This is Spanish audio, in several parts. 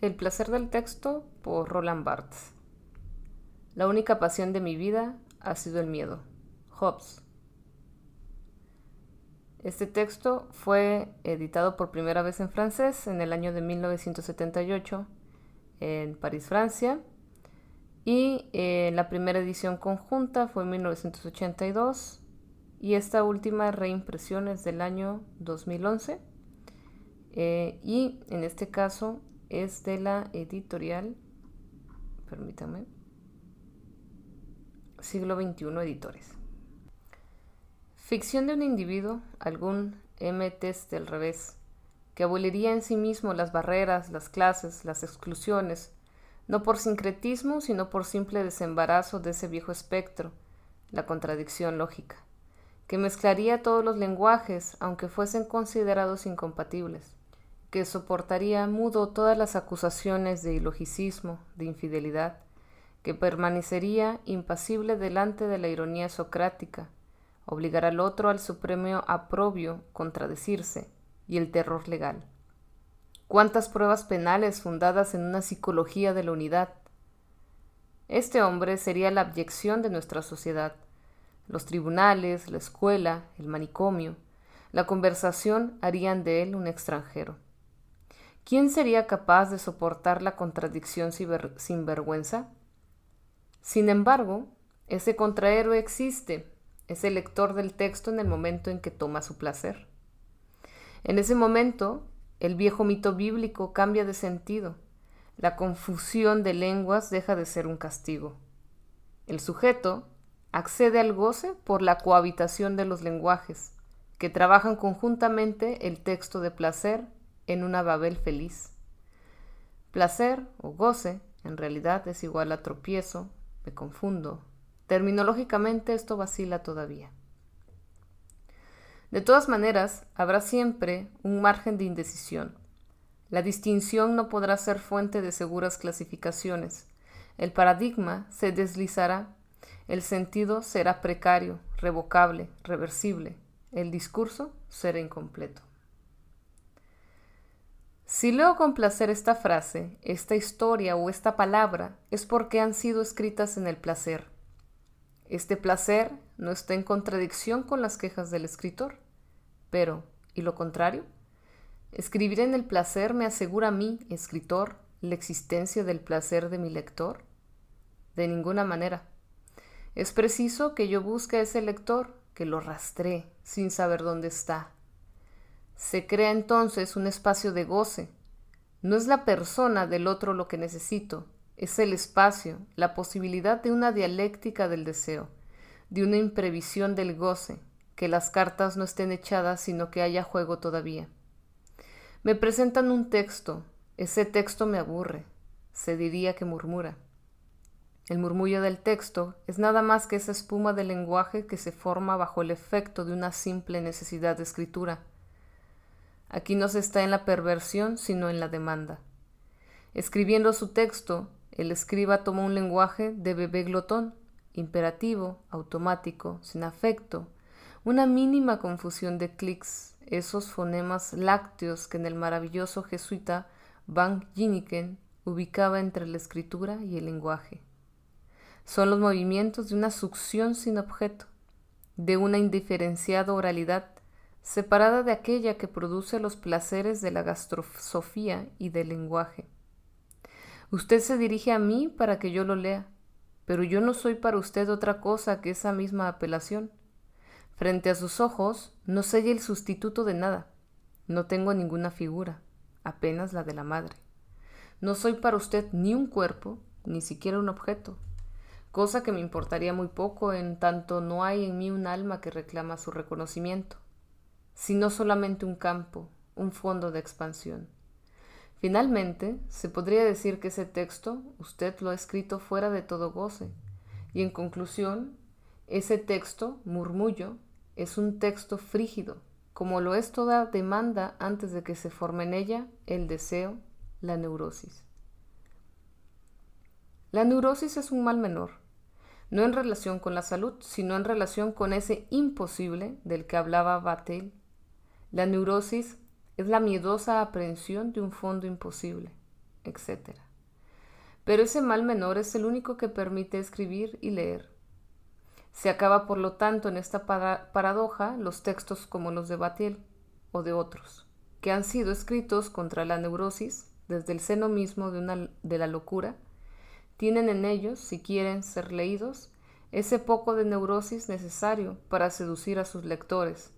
El placer del texto por Roland Barthes. La única pasión de mi vida ha sido el miedo. Hobbes. Este texto fue editado por primera vez en francés en el año de 1978 en París, Francia, y eh, la primera edición conjunta fue en 1982 y esta última reimpresión es del año 2011 eh, y en este caso es de la editorial, permítame, siglo XXI Editores. Ficción de un individuo, algún M. test del revés, que aboliría en sí mismo las barreras, las clases, las exclusiones, no por sincretismo, sino por simple desembarazo de ese viejo espectro, la contradicción lógica, que mezclaría todos los lenguajes, aunque fuesen considerados incompatibles que soportaría mudo todas las acusaciones de ilogicismo, de infidelidad, que permanecería impasible delante de la ironía socrática, obligar al otro al supremo aprobio, contradecirse, y el terror legal. ¿Cuántas pruebas penales fundadas en una psicología de la unidad? Este hombre sería la abyección de nuestra sociedad. Los tribunales, la escuela, el manicomio, la conversación harían de él un extranjero. ¿Quién sería capaz de soportar la contradicción sin vergüenza? Sin embargo, ese contrahéroe existe, es el lector del texto en el momento en que toma su placer. En ese momento, el viejo mito bíblico cambia de sentido. La confusión de lenguas deja de ser un castigo. El sujeto accede al goce por la cohabitación de los lenguajes, que trabajan conjuntamente el texto de placer en una Babel feliz. Placer o goce en realidad es igual a tropiezo, me confundo. Terminológicamente esto vacila todavía. De todas maneras, habrá siempre un margen de indecisión. La distinción no podrá ser fuente de seguras clasificaciones. El paradigma se deslizará. El sentido será precario, revocable, reversible. El discurso será incompleto. Si leo con placer esta frase, esta historia o esta palabra, es porque han sido escritas en el placer. Este placer no está en contradicción con las quejas del escritor. Pero, ¿y lo contrario? ¿Escribir en el placer me asegura a mí, escritor, la existencia del placer de mi lector? De ninguna manera. Es preciso que yo busque a ese lector, que lo rastree, sin saber dónde está, se crea entonces un espacio de goce. No es la persona del otro lo que necesito, es el espacio, la posibilidad de una dialéctica del deseo, de una imprevisión del goce, que las cartas no estén echadas sino que haya juego todavía. Me presentan un texto, ese texto me aburre, se diría que murmura. El murmullo del texto es nada más que esa espuma del lenguaje que se forma bajo el efecto de una simple necesidad de escritura Aquí no se está en la perversión, sino en la demanda. Escribiendo su texto, el escriba toma un lenguaje de bebé glotón, imperativo, automático, sin afecto, una mínima confusión de clics, esos fonemas lácteos que en el maravilloso jesuita Van Giniken ubicaba entre la escritura y el lenguaje. Son los movimientos de una succión sin objeto, de una indiferenciada oralidad separada de aquella que produce los placeres de la gastrosofía y del lenguaje. Usted se dirige a mí para que yo lo lea, pero yo no soy para usted otra cosa que esa misma apelación. Frente a sus ojos no soy el sustituto de nada, no tengo ninguna figura, apenas la de la madre. No soy para usted ni un cuerpo, ni siquiera un objeto, cosa que me importaría muy poco en tanto no hay en mí un alma que reclama su reconocimiento sino solamente un campo, un fondo de expansión. Finalmente, se podría decir que ese texto usted lo ha escrito fuera de todo goce, y en conclusión, ese texto, murmullo, es un texto frígido, como lo es toda demanda antes de que se forme en ella el deseo, la neurosis. La neurosis es un mal menor, no en relación con la salud, sino en relación con ese imposible del que hablaba Batel la neurosis es la miedosa aprehensión de un fondo imposible. etc. Pero ese mal menor es el único que permite escribir y leer. Se acaba, por lo tanto, en esta paradoja los textos como los de Batiel o de otros, que han sido escritos contra la neurosis desde el seno mismo de, una, de la locura, tienen en ellos, si quieren ser leídos, ese poco de neurosis necesario para seducir a sus lectores.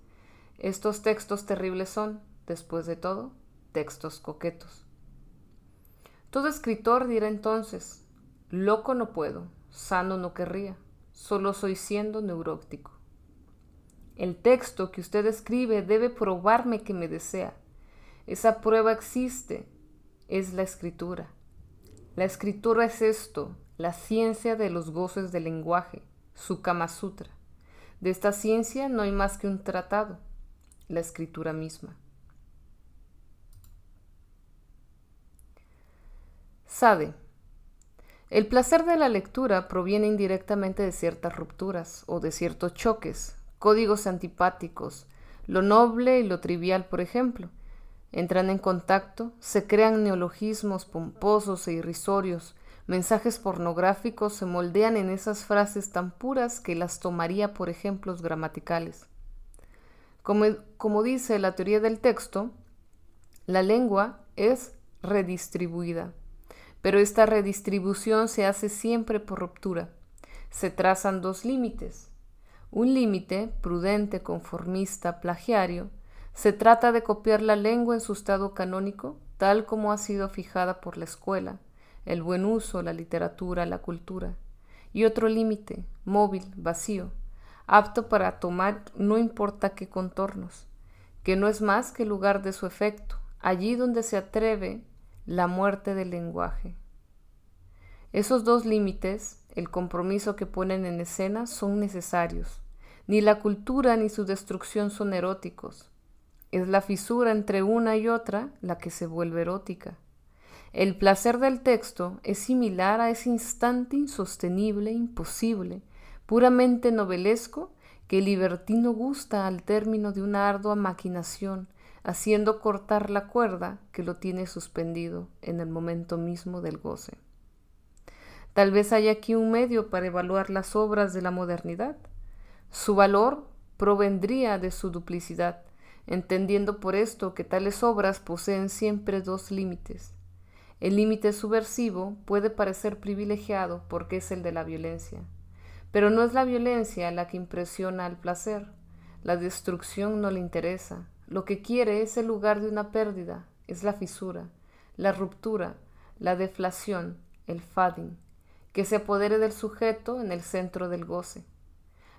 Estos textos terribles son, después de todo, textos coquetos. Todo escritor dirá entonces, loco no puedo, sano no querría, solo soy siendo neurótico. El texto que usted escribe debe probarme que me desea. Esa prueba existe, es la escritura. La escritura es esto, la ciencia de los goces del lenguaje, su Kama Sutra. De esta ciencia no hay más que un tratado, la escritura misma. Sade. El placer de la lectura proviene indirectamente de ciertas rupturas o de ciertos choques, códigos antipáticos, lo noble y lo trivial, por ejemplo. Entran en contacto, se crean neologismos pomposos e irrisorios, mensajes pornográficos se moldean en esas frases tan puras que las tomaría por ejemplos gramaticales. Como, como dice la teoría del texto, la lengua es redistribuida pero esta redistribución se hace siempre por ruptura. Se trazan dos límites. Un límite, prudente, conformista, plagiario, se trata de copiar la lengua en su estado canónico, tal como ha sido fijada por la escuela, el buen uso, la literatura, la cultura. Y otro límite, móvil, vacío, apto para tomar no importa qué contornos, que no es más que lugar de su efecto, allí donde se atreve la muerte del lenguaje. Esos dos límites, el compromiso que ponen en escena, son necesarios. Ni la cultura ni su destrucción son eróticos. Es la fisura entre una y otra la que se vuelve erótica. El placer del texto es similar a ese instante insostenible, imposible, puramente novelesco, que el libertino gusta al término de una ardua maquinación, haciendo cortar la cuerda que lo tiene suspendido en el momento mismo del goce. Tal vez haya aquí un medio para evaluar las obras de la modernidad. Su valor provendría de su duplicidad, entendiendo por esto que tales obras poseen siempre dos límites. El límite subversivo puede parecer privilegiado porque es el de la violencia, pero no es la violencia la que impresiona al placer. La destrucción no le interesa, lo que quiere es el lugar de una pérdida, es la fisura, la ruptura, la deflación, el fading, que se apodere del sujeto en el centro del goce.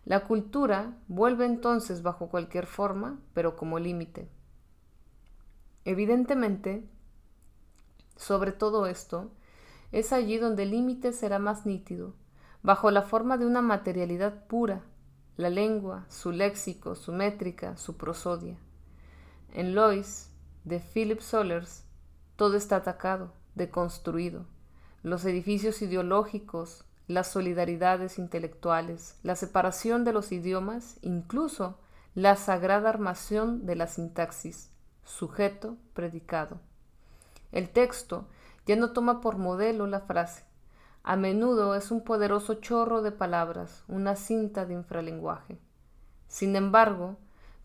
La cultura vuelve entonces bajo cualquier forma, pero como límite. Evidentemente, sobre todo esto, es allí donde el límite será más nítido, bajo la forma de una materialidad pura, la lengua, su léxico, su métrica, su prosodia. En Lois, de Philip Sollers, todo está atacado, deconstruido. Los edificios ideológicos, las solidaridades intelectuales, la separación de los idiomas, incluso la sagrada armación de la sintaxis, sujeto, predicado. El texto ya no toma por modelo la frase. A menudo es un poderoso chorro de palabras, una cinta de infralenguaje. Sin embargo,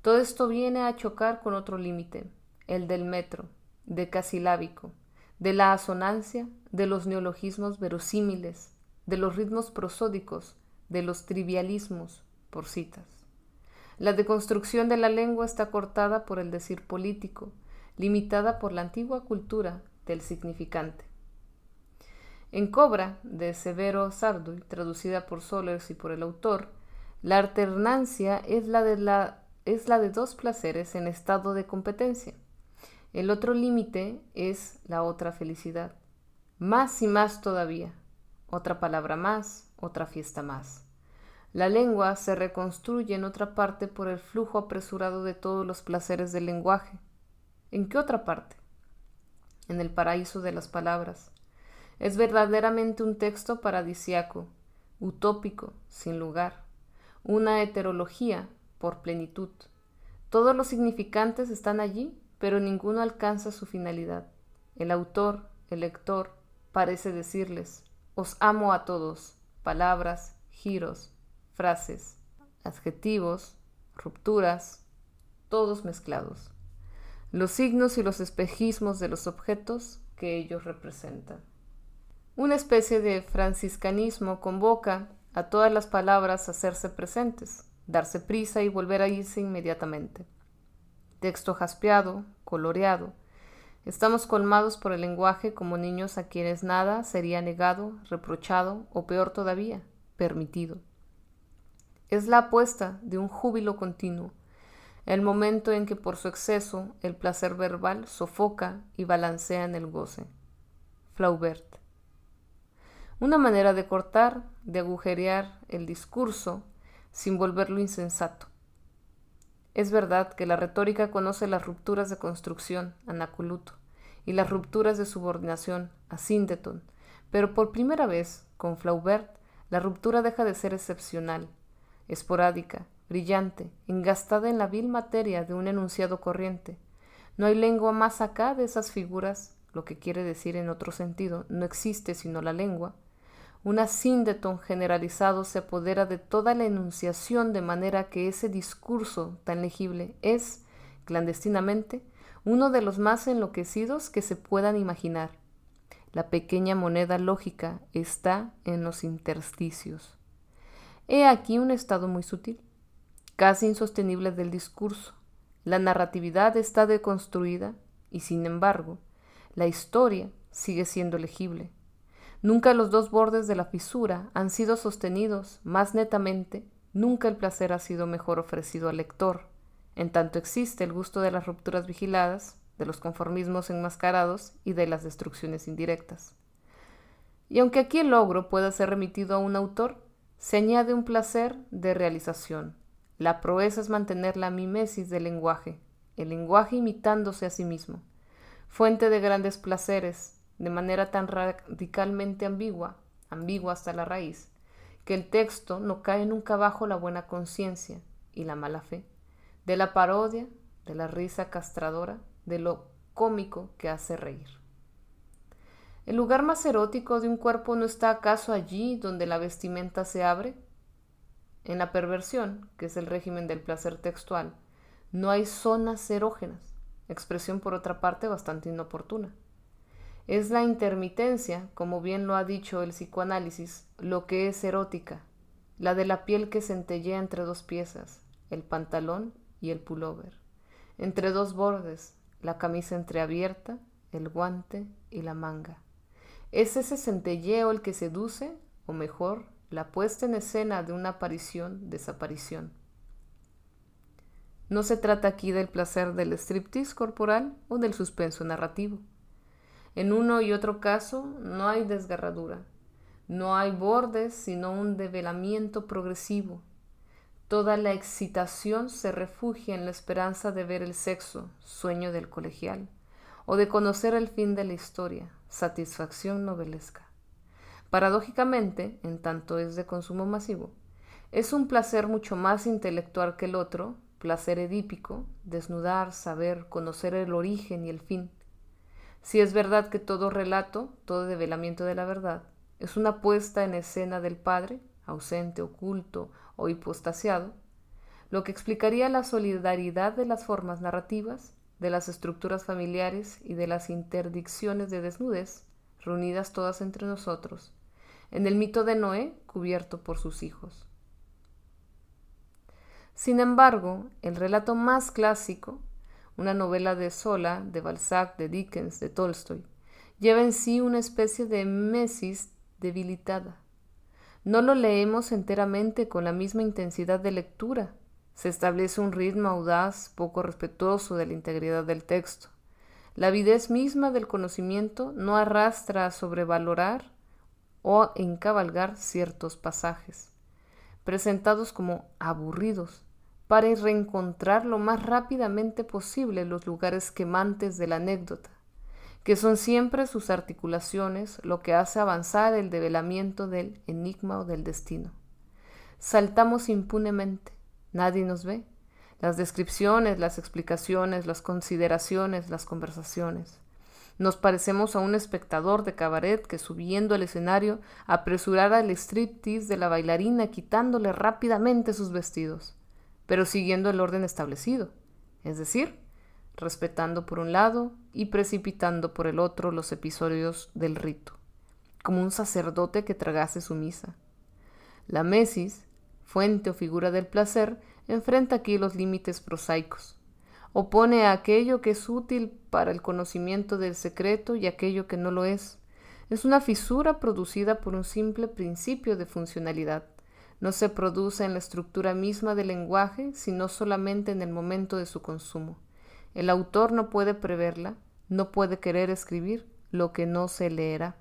todo esto viene a chocar con otro límite, el del metro, decasilábico, de la asonancia, de los neologismos verosímiles, de los ritmos prosódicos, de los trivialismos, por citas. La deconstrucción de la lengua está cortada por el decir político, limitada por la antigua cultura del significante. En Cobra, de Severo Sarduy, traducida por Solers y por el autor, la alternancia es la de es la de dos placeres en estado de competencia. El otro límite es la otra felicidad. Más y más todavía. Otra palabra más, otra fiesta más. La lengua se reconstruye en otra parte por el flujo apresurado de todos los placeres del lenguaje. ¿En qué otra parte? En el paraíso de las palabras. Es verdaderamente un texto paradisiaco, utópico, sin lugar, una heterología por plenitud. Todos los significantes están allí, pero ninguno alcanza su finalidad. El autor, el lector parece decirles, os amo a todos, palabras, giros, frases, adjetivos, rupturas, todos mezclados, los signos y los espejismos de los objetos que ellos representan. Una especie de franciscanismo convoca a todas las palabras a hacerse presentes, darse prisa y volver a irse inmediatamente. Texto jaspeado, coloreado. Estamos colmados por el lenguaje como niños a quienes nada sería negado, reprochado o peor todavía, permitido. Es la apuesta de un júbilo continuo, el momento en que por su exceso el placer verbal sofoca y balancea en el goce. Flaubert. Una manera de cortar, de agujerear el discurso sin volverlo insensato. Es verdad que la retórica conoce las rupturas de construcción, anacoluto, y las rupturas de subordinación, asíndeton, pero por primera vez, con Flaubert, la ruptura deja de ser excepcional, esporádica, brillante, engastada en la vil materia de un enunciado corriente. No hay lengua más acá de esas figuras, lo que quiere decir en otro sentido, no existe sino la lengua. Un asíndeton generalizado se apodera de toda la enunciación de manera que ese discurso tan legible es, clandestinamente, uno de los más enloquecidos que se puedan imaginar. La pequeña moneda lógica está en los intersticios. He aquí un estado muy sutil casi insostenible del discurso. La narratividad está deconstruida y, sin embargo, la historia sigue siendo legible. Nunca los dos bordes de la fisura han sido sostenidos más netamente, nunca el placer ha sido mejor ofrecido al lector, en tanto existe el gusto de las rupturas vigiladas, de los conformismos enmascarados y de las destrucciones indirectas. Y aunque aquí el logro pueda ser remitido a un autor, se añade un placer de realización, la proeza es mantener la mimesis del lenguaje, el lenguaje imitándose a sí mismo, fuente de grandes placeres, de manera tan radicalmente ambigua, ambigua hasta la raíz, que el texto no cae nunca bajo la buena conciencia y la mala fe, de la parodia, de la risa castradora, de lo cómico que hace reír. ¿El lugar más erótico de un cuerpo no está acaso allí donde la vestimenta se abre? En la perversión, que es el régimen del placer textual, no hay zonas erógenas, expresión por otra parte bastante inoportuna. Es la intermitencia, como bien lo ha dicho el psicoanálisis, lo que es erótica, la de la piel que centellea entre dos piezas, el pantalón y el pullover, entre dos bordes, la camisa entreabierta, el guante y la manga. ¿Es ese centelleo el que seduce, o mejor, la puesta en escena de una aparición-desaparición. No se trata aquí del placer del striptease corporal o del suspenso narrativo. En uno y otro caso no hay desgarradura, no hay bordes, sino un develamiento progresivo. Toda la excitación se refugia en la esperanza de ver el sexo, sueño del colegial, o de conocer el fin de la historia, satisfacción novelesca. Paradójicamente, en tanto es de consumo masivo, es un placer mucho más intelectual que el otro, placer edípico, desnudar, saber, conocer el origen y el fin. Si es verdad que todo relato, todo develamiento de la verdad, es una puesta en escena del Padre, ausente, oculto o hipostasiado, lo que explicaría la solidaridad de las formas narrativas, de las estructuras familiares y de las interdicciones de desnudez, reunidas todas entre nosotros, en el mito de Noé cubierto por sus hijos. Sin embargo, el relato más clásico, una novela de Sola, de Balzac, de Dickens, de Tolstoy, lleva en sí una especie de mesis debilitada. No lo leemos enteramente con la misma intensidad de lectura. Se establece un ritmo audaz, poco respetuoso de la integridad del texto. La avidez misma del conocimiento no arrastra a sobrevalorar o encabalgar ciertos pasajes, presentados como aburridos, para reencontrar lo más rápidamente posible los lugares quemantes de la anécdota, que son siempre sus articulaciones lo que hace avanzar el develamiento del enigma o del destino. Saltamos impunemente, nadie nos ve, las descripciones, las explicaciones, las consideraciones, las conversaciones. Nos parecemos a un espectador de cabaret que subiendo al escenario apresurara el striptease de la bailarina quitándole rápidamente sus vestidos, pero siguiendo el orden establecido, es decir, respetando por un lado y precipitando por el otro los episodios del rito, como un sacerdote que tragase su misa. La mesis, fuente o figura del placer, enfrenta aquí los límites prosaicos opone a aquello que es útil para el conocimiento del secreto y aquello que no lo es. Es una fisura producida por un simple principio de funcionalidad. No se produce en la estructura misma del lenguaje, sino solamente en el momento de su consumo. El autor no puede preverla, no puede querer escribir lo que no se leerá.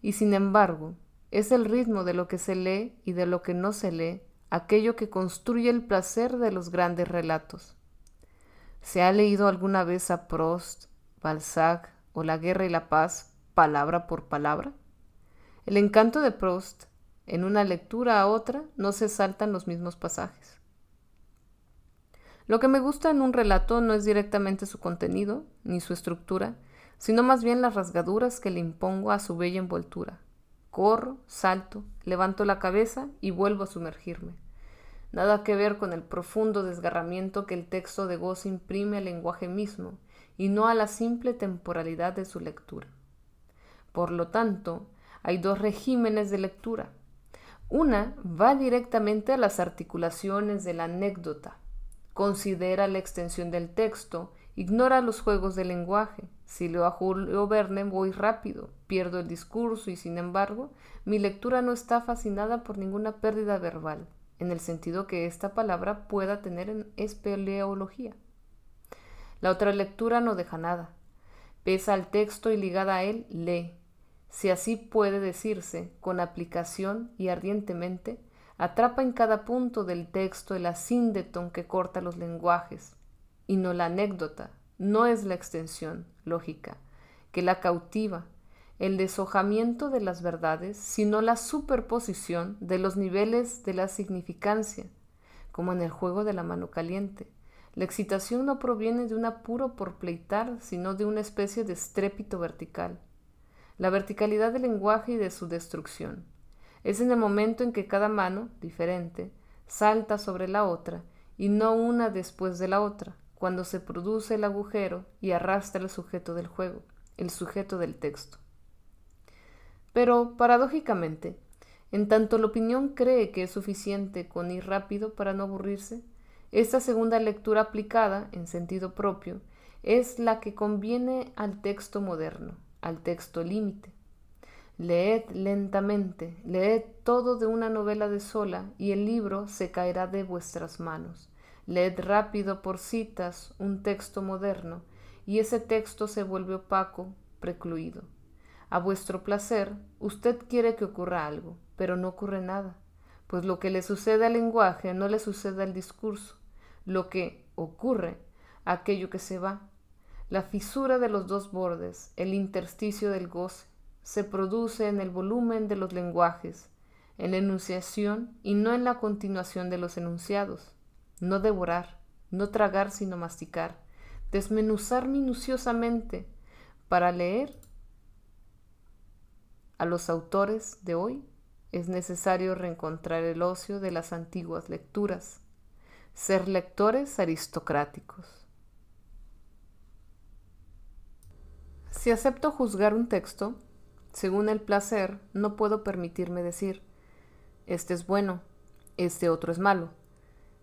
Y sin embargo, es el ritmo de lo que se lee y de lo que no se lee aquello que construye el placer de los grandes relatos. ¿Se ha leído alguna vez a Prost, Balzac o La Guerra y la Paz palabra por palabra? El encanto de Prost, en una lectura a otra, no se saltan los mismos pasajes. Lo que me gusta en un relato no es directamente su contenido ni su estructura, sino más bien las rasgaduras que le impongo a su bella envoltura. Corro, salto, levanto la cabeza y vuelvo a sumergirme nada que ver con el profundo desgarramiento que el texto de Goz imprime al lenguaje mismo, y no a la simple temporalidad de su lectura. Por lo tanto, hay dos regímenes de lectura. Una va directamente a las articulaciones de la anécdota, considera la extensión del texto, ignora los juegos del lenguaje. Si leo a Julio Verne voy rápido, pierdo el discurso y sin embargo mi lectura no está fascinada por ninguna pérdida verbal en el sentido que esta palabra pueda tener en espeleología. La otra lectura no deja nada. Pesa al texto y ligada a él, lee. Si así puede decirse, con aplicación y ardientemente, atrapa en cada punto del texto el asíndeton que corta los lenguajes, y no la anécdota, no es la extensión lógica, que la cautiva, el deshojamiento de las verdades, sino la superposición de los niveles de la significancia, como en el juego de la mano caliente. La excitación no proviene de un apuro por pleitar, sino de una especie de estrépito vertical. La verticalidad del lenguaje y de su destrucción. Es en el momento en que cada mano, diferente, salta sobre la otra, y no una después de la otra, cuando se produce el agujero y arrastra el sujeto del juego, el sujeto del texto. Pero, paradójicamente, en tanto la opinión cree que es suficiente con ir rápido para no aburrirse, esta segunda lectura aplicada, en sentido propio, es la que conviene al texto moderno, al texto límite. Leed lentamente, leed todo de una novela de sola y el libro se caerá de vuestras manos. Leed rápido por citas un texto moderno y ese texto se vuelve opaco, precluido. A vuestro placer, usted quiere que ocurra algo, pero no ocurre nada, pues lo que le sucede al lenguaje no le sucede al discurso. Lo que ocurre, aquello que se va, la fisura de los dos bordes, el intersticio del goce, se produce en el volumen de los lenguajes, en la enunciación y no en la continuación de los enunciados. No devorar, no tragar sino masticar, desmenuzar minuciosamente para leer a los autores de hoy es necesario reencontrar el ocio de las antiguas lecturas, ser lectores aristocráticos. Si acepto juzgar un texto, según el placer, no puedo permitirme decir, este es bueno, este otro es malo.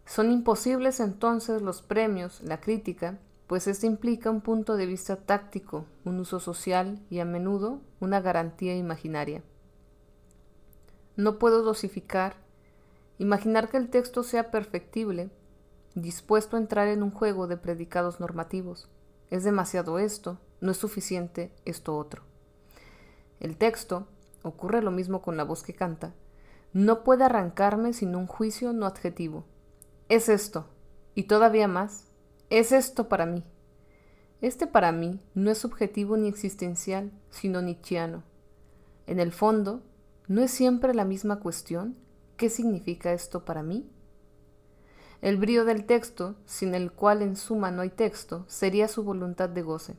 Son imposibles entonces los premios, la crítica, pues esto implica un punto de vista táctico, un uso social y a menudo una garantía imaginaria. No puedo dosificar, imaginar que el texto sea perfectible, dispuesto a entrar en un juego de predicados normativos. Es demasiado esto, no es suficiente esto otro. El texto, ocurre lo mismo con la voz que canta, no puede arrancarme sin un juicio no adjetivo. Es esto, y todavía más, es esto para mí. Este para mí no es subjetivo ni existencial, sino nietzscheano. En el fondo, ¿no es siempre la misma cuestión? ¿Qué significa esto para mí? El brío del texto, sin el cual en suma no hay texto, sería su voluntad de goce.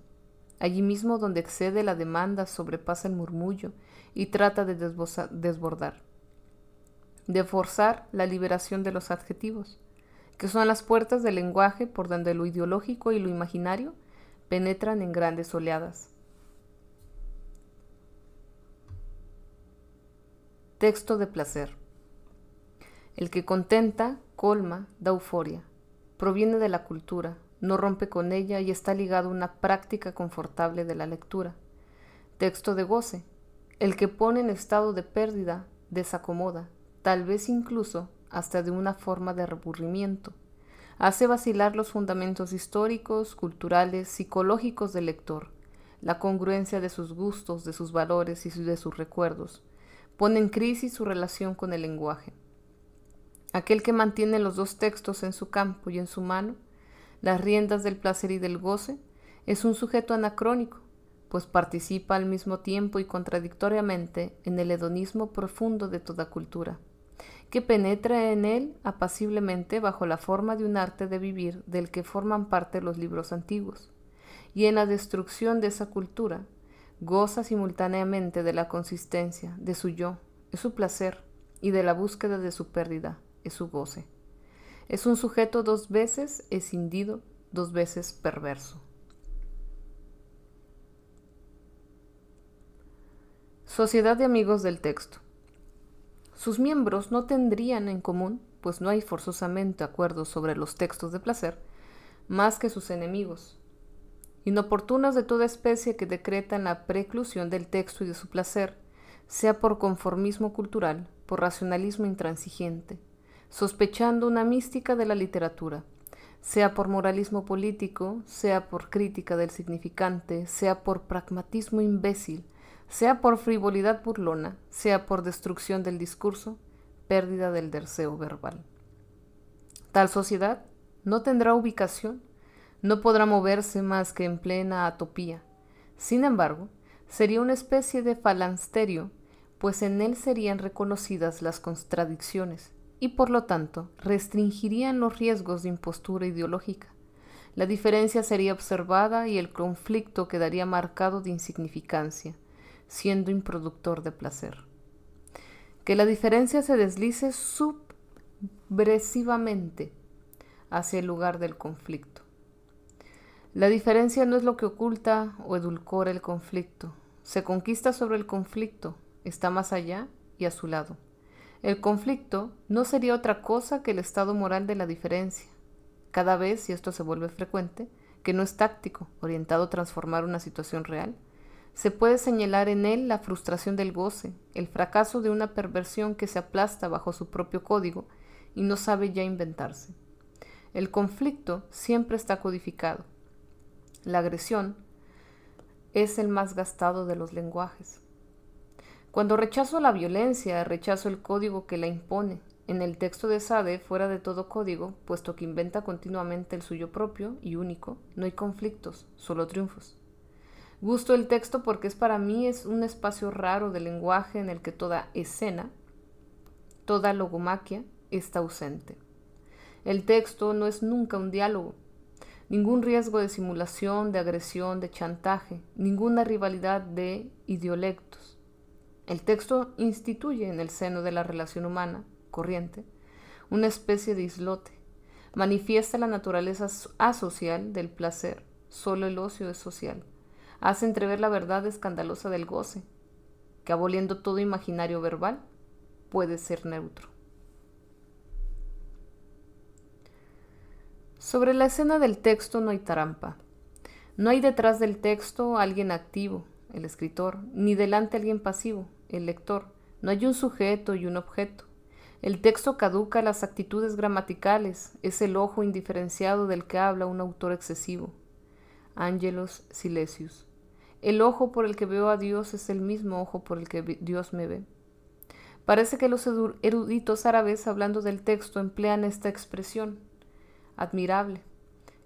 Allí mismo donde excede la demanda, sobrepasa el murmullo y trata de desbordar, de forzar la liberación de los adjetivos, que son las puertas del lenguaje por donde lo ideológico y lo imaginario penetran en grandes oleadas. Texto de placer. El que contenta, colma, da euforia. Proviene de la cultura, no rompe con ella y está ligado a una práctica confortable de la lectura. Texto de goce. El que pone en estado de pérdida, desacomoda, tal vez incluso hasta de una forma de aburrimiento. Hace vacilar los fundamentos históricos, culturales, psicológicos del lector, la congruencia de sus gustos, de sus valores y de sus recuerdos. Pone en crisis su relación con el lenguaje. Aquel que mantiene los dos textos en su campo y en su mano, las riendas del placer y del goce, es un sujeto anacrónico, pues participa al mismo tiempo y contradictoriamente en el hedonismo profundo de toda cultura, que penetra en él apaciblemente bajo la forma de un arte de vivir del que forman parte los libros antiguos, y en la destrucción de esa cultura goza simultáneamente de la consistencia de su yo, es su placer, y de la búsqueda de su pérdida, es su goce. Es un sujeto dos veces escindido, dos veces perverso. Sociedad de amigos del texto. Sus miembros no tendrían en común, pues no hay forzosamente acuerdos sobre los textos de placer, más que sus enemigos, inoportunas de toda especie que decretan la preclusión del texto y de su placer, sea por conformismo cultural, por racionalismo intransigente, sospechando una mística de la literatura, sea por moralismo político, sea por crítica del significante, sea por pragmatismo imbécil, sea por frivolidad burlona, sea por destrucción del discurso, pérdida del deseo verbal. Tal sociedad no tendrá ubicación, no podrá moverse más que en plena atopía. Sin embargo, sería una especie de falansterio, pues en él serían reconocidas las contradicciones, y por lo tanto restringirían los riesgos de impostura ideológica. La diferencia sería observada y el conflicto quedaría marcado de insignificancia, siendo improductor de placer. Que la diferencia se deslice subversivamente hacia el lugar del conflicto. La diferencia no es lo que oculta o edulcora el conflicto, se conquista sobre el conflicto, está más allá y a su lado. El conflicto no sería otra cosa que el estado moral de la diferencia. Cada vez, y esto se vuelve frecuente, que no es táctico, orientado a transformar una situación real, se puede señalar en él la frustración del goce, el fracaso de una perversión que se aplasta bajo su propio código y no sabe ya inventarse. El conflicto siempre está codificado. La agresión es el más gastado de los lenguajes. Cuando rechazo la violencia, rechazo el código que la impone. En el texto de Sade, fuera de todo código, puesto que inventa continuamente el suyo propio y único, no hay conflictos, solo triunfos. Gusto el texto porque es para mí es un espacio raro de lenguaje en el que toda escena, toda logomaquia está ausente. El texto no es nunca un diálogo, ningún riesgo de simulación, de agresión, de chantaje, ninguna rivalidad de idiolectos el texto instituye en el seno de la relación humana corriente una especie de islote. Manifiesta la naturaleza asocial del placer. Solo el ocio es social. Hace entrever la verdad escandalosa del goce, que aboliendo todo imaginario verbal, puede ser neutro. Sobre la escena del texto no hay trampa. No hay detrás del texto alguien activo, el escritor, ni delante alguien pasivo, el lector. No hay un sujeto y un objeto. El texto caduca las actitudes gramaticales, es el ojo indiferenciado del que habla un autor excesivo. Ángelos Silesius. El ojo por el que veo a Dios es el mismo ojo por el que Dios me ve. Parece que los eruditos árabes hablando del texto emplean esta expresión. Admirable.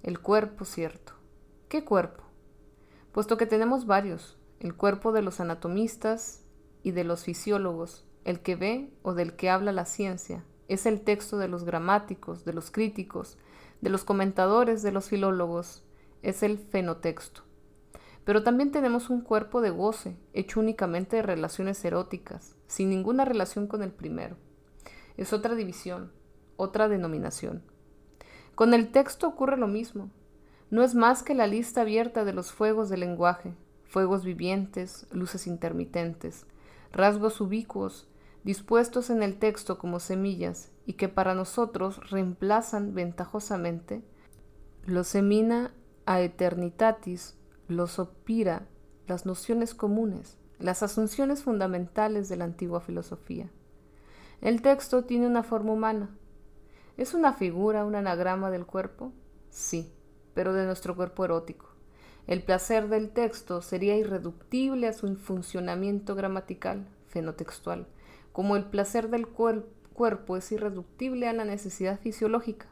El cuerpo, cierto. ¿Qué cuerpo? Puesto que tenemos varios, el cuerpo de los anatomistas y de los fisiólogos, el que ve o del que habla la ciencia, es el texto de los gramáticos, de los críticos, de los comentadores, de los filólogos, es el fenotexto. Pero también tenemos un cuerpo de goce, hecho únicamente de relaciones eróticas, sin ninguna relación con el primero. Es otra división, otra denominación. Con el texto ocurre lo mismo. No es más que la lista abierta de los fuegos del lenguaje, fuegos vivientes, luces intermitentes, rasgos ubicuos, dispuestos en el texto como semillas y que para nosotros reemplazan ventajosamente los semina a eternitatis, los opira, las nociones comunes, las asunciones fundamentales de la antigua filosofía. El texto tiene una forma humana. ¿Es una figura, un anagrama del cuerpo? Sí, pero de nuestro cuerpo erótico. El placer del texto sería irreductible a su funcionamiento gramatical, fenotextual, como el placer del cuerpo es irreductible a la necesidad fisiológica.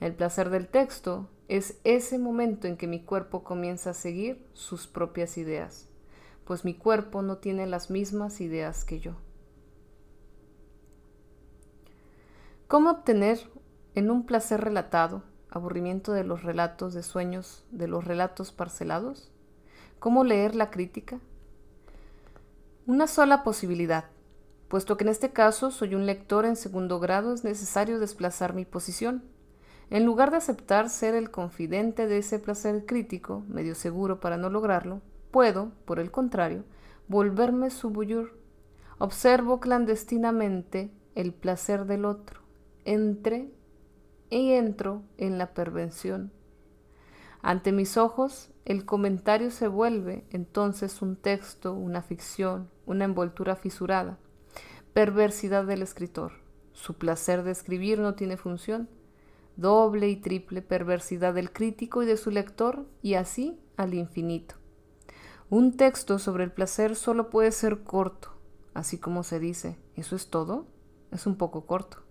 El placer del texto es ese momento en que mi cuerpo comienza a seguir sus propias ideas, pues mi cuerpo no tiene las mismas ideas que yo. ¿Cómo obtener en un placer relatado aburrimiento de los relatos de sueños, de los relatos parcelados? ¿Cómo leer la crítica? Una sola posibilidad, Puesto que en este caso soy un lector en segundo grado, es necesario desplazar mi posición. En lugar de aceptar ser el confidente de ese placer crítico, medio seguro para no lograrlo, puedo, por el contrario, volverme su. Observo clandestinamente el placer del otro. Entre y entro en la pervención. Ante mis ojos, el comentario se vuelve entonces un texto, una ficción, una envoltura fisurada perversidad del escritor. Su placer de escribir no tiene función. Doble y triple perversidad del crítico y de su lector, y así al infinito. Un texto sobre el placer solo puede ser corto, así como se dice, ¿eso es todo? Es un poco corto.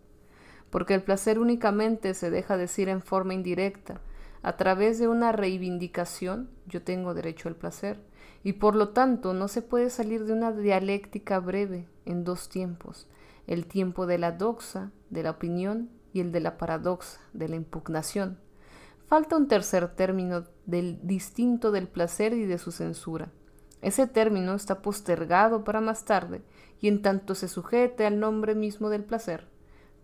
Porque el placer únicamente se deja decir en forma indirecta, a través de una reivindicación, yo tengo derecho al placer, y por lo tanto no se puede salir de una dialéctica breve en dos tiempos, el tiempo de la doxa, de la opinión, y el de la paradoxa, de la impugnación. Falta un tercer término del distinto del placer y de su censura. Ese término está postergado para más tarde, y en tanto se sujete al nombre mismo del placer,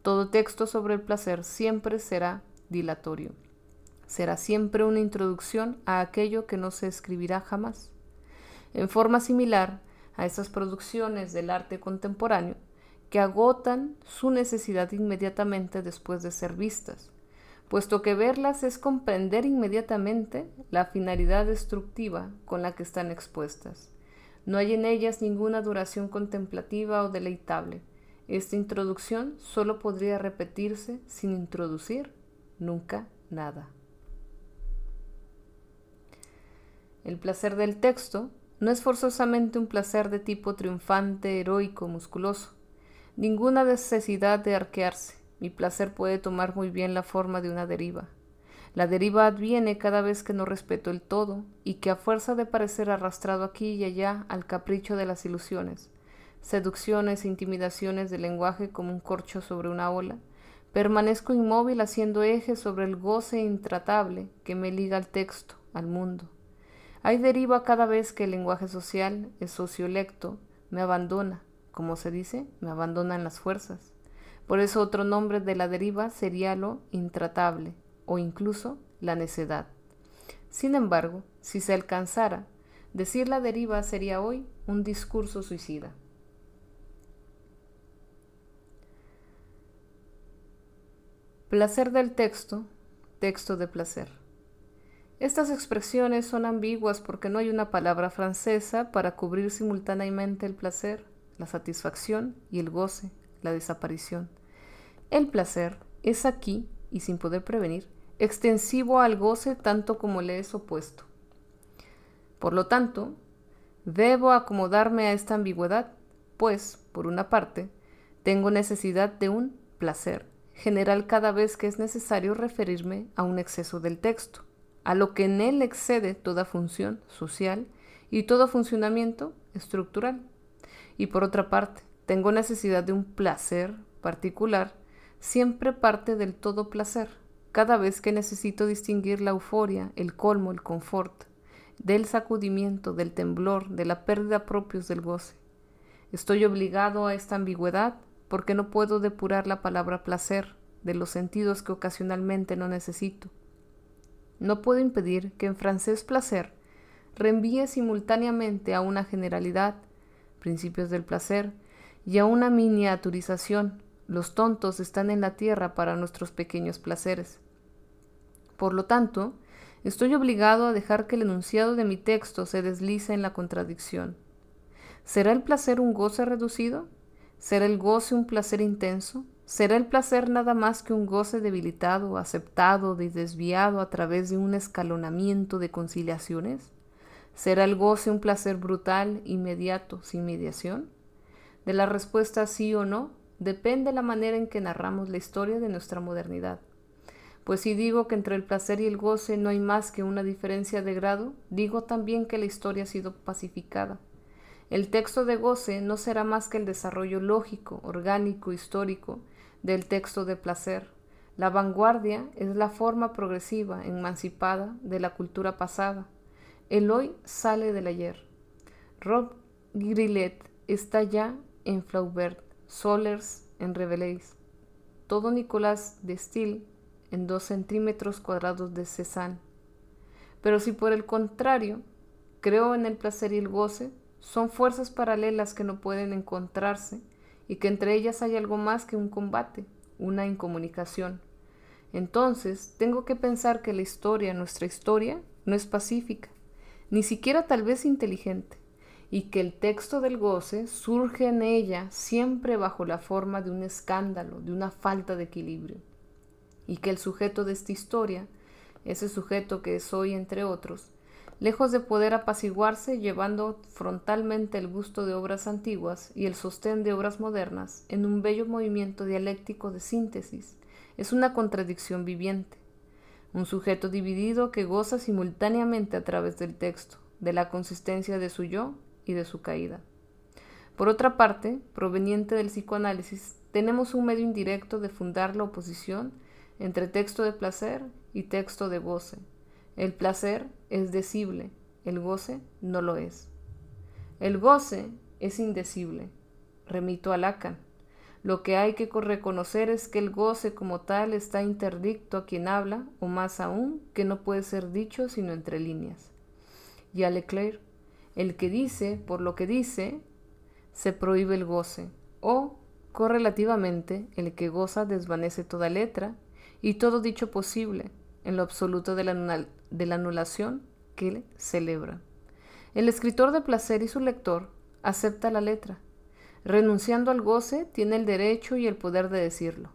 todo texto sobre el placer siempre será dilatorio. Será siempre una introducción a aquello que no se escribirá jamás. En forma similar a esas producciones del arte contemporáneo que agotan su necesidad inmediatamente después de ser vistas, puesto que verlas es comprender inmediatamente la finalidad destructiva con la que están expuestas. No hay en ellas ninguna duración contemplativa o deleitable. Esta introducción solo podría repetirse sin introducir nunca nada. El placer del texto no es forzosamente un placer de tipo triunfante, heroico, musculoso. Ninguna necesidad de arquearse. Mi placer puede tomar muy bien la forma de una deriva. La deriva adviene cada vez que no respeto el todo y que a fuerza de parecer arrastrado aquí y allá al capricho de las ilusiones, seducciones e intimidaciones del lenguaje como un corcho sobre una ola, permanezco inmóvil haciendo eje sobre el goce intratable que me liga al texto, al mundo. Hay deriva cada vez que el lenguaje social, es sociolecto, me abandona, como se dice, me abandonan las fuerzas. Por eso otro nombre de la deriva sería lo intratable o incluso la necedad. Sin embargo, si se alcanzara, decir la deriva sería hoy un discurso suicida. Placer del texto, texto de placer. Estas expresiones son ambiguas porque no hay una palabra francesa para cubrir simultáneamente el placer, la satisfacción y el goce, la desaparición. El placer es aquí, y sin poder prevenir, extensivo al goce tanto como le es opuesto. Por lo tanto, debo acomodarme a esta ambigüedad, pues, por una parte, tengo necesidad de un placer general cada vez que es necesario referirme a un exceso del texto a lo que en él excede toda función social y todo funcionamiento estructural. Y por otra parte, tengo necesidad de un placer particular, siempre parte del todo placer, cada vez que necesito distinguir la euforia, el colmo, el confort, del sacudimiento, del temblor, de la pérdida propios del goce. Estoy obligado a esta ambigüedad porque no puedo depurar la palabra placer de los sentidos que ocasionalmente no necesito. No puedo impedir que en francés placer reenvíe simultáneamente a una generalidad, principios del placer, y a una miniaturización, los tontos están en la tierra para nuestros pequeños placeres. Por lo tanto, estoy obligado a dejar que el enunciado de mi texto se deslice en la contradicción. ¿Será el placer un goce reducido? ¿Será el goce un placer intenso? ¿Será el placer nada más que un goce debilitado, aceptado y desviado a través de un escalonamiento de conciliaciones? ¿Será el goce un placer brutal, inmediato, sin mediación? De la respuesta sí o no depende la manera en que narramos la historia de nuestra modernidad. Pues si digo que entre el placer y el goce no hay más que una diferencia de grado, digo también que la historia ha sido pacificada. El texto de goce no será más que el desarrollo lógico, orgánico, histórico del texto de placer. La vanguardia es la forma progresiva, emancipada de la cultura pasada. El hoy sale del ayer. Rob Grillet está ya en Flaubert, Solers en Revelais, todo Nicolás de Steele en dos centímetros cuadrados de Cézanne. Pero si por el contrario creo en el placer y el goce, son fuerzas paralelas que no pueden encontrarse y que entre ellas hay algo más que un combate, una incomunicación. Entonces, tengo que pensar que la historia, nuestra historia, no es pacífica, ni siquiera tal vez inteligente, y que el texto del goce surge en ella siempre bajo la forma de un escándalo, de una falta de equilibrio, y que el sujeto de esta historia, ese sujeto que es hoy entre otros, lejos de poder apaciguarse llevando frontalmente el gusto de obras antiguas y el sostén de obras modernas en un bello movimiento dialéctico de síntesis, es una contradicción viviente, un sujeto dividido que goza simultáneamente a través del texto, de la consistencia de su yo y de su caída. Por otra parte, proveniente del psicoanálisis, tenemos un medio indirecto de fundar la oposición entre texto de placer y texto de goce, el placer es decible, el goce no lo es. El goce es indecible. Remito a Lacan. Lo que hay que reconocer es que el goce como tal está interdicto a quien habla, o más aún, que no puede ser dicho sino entre líneas. Y a Leclerc, el que dice, por lo que dice, se prohíbe el goce, o, correlativamente, el que goza desvanece toda letra y todo dicho posible, en lo absoluto de la anulación que celebra. El escritor de placer y su lector acepta la letra. Renunciando al goce, tiene el derecho y el poder de decirlo.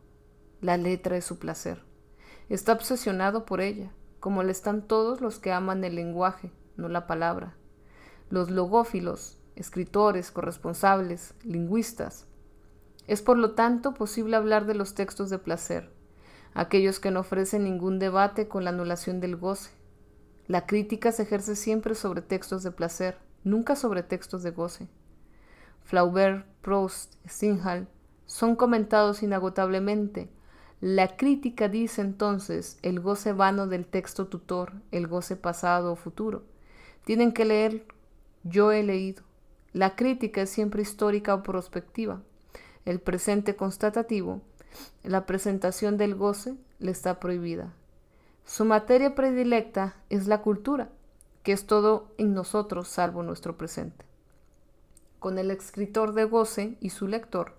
La letra es su placer. Está obsesionado por ella, como le están todos los que aman el lenguaje, no la palabra. Los logófilos, escritores, corresponsables, lingüistas. Es por lo tanto posible hablar de los textos de placer, aquellos que no ofrecen ningún debate con la anulación del goce, la crítica se ejerce siempre sobre textos de placer, nunca sobre textos de goce. Flaubert, Proust, Stendhal son comentados inagotablemente. La crítica dice entonces el goce vano del texto tutor, el goce pasado o futuro. Tienen que leer yo he leído. La crítica es siempre histórica o prospectiva. El presente constatativo, la presentación del goce, le está prohibida. Su materia predilecta es la cultura, que es todo en nosotros salvo nuestro presente. Con el escritor de goce y su lector,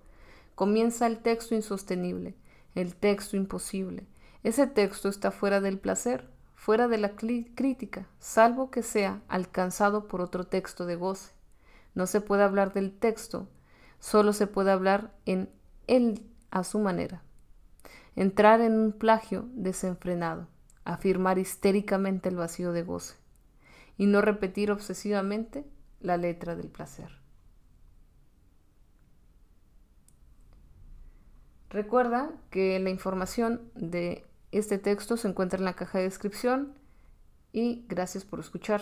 comienza el texto insostenible, el texto imposible. Ese texto está fuera del placer, fuera de la crítica, salvo que sea alcanzado por otro texto de goce. No se puede hablar del texto, solo se puede hablar en él a su manera. Entrar en un plagio desenfrenado afirmar histéricamente el vacío de goce y no repetir obsesivamente la letra del placer. Recuerda que la información de este texto se encuentra en la caja de descripción y gracias por escuchar.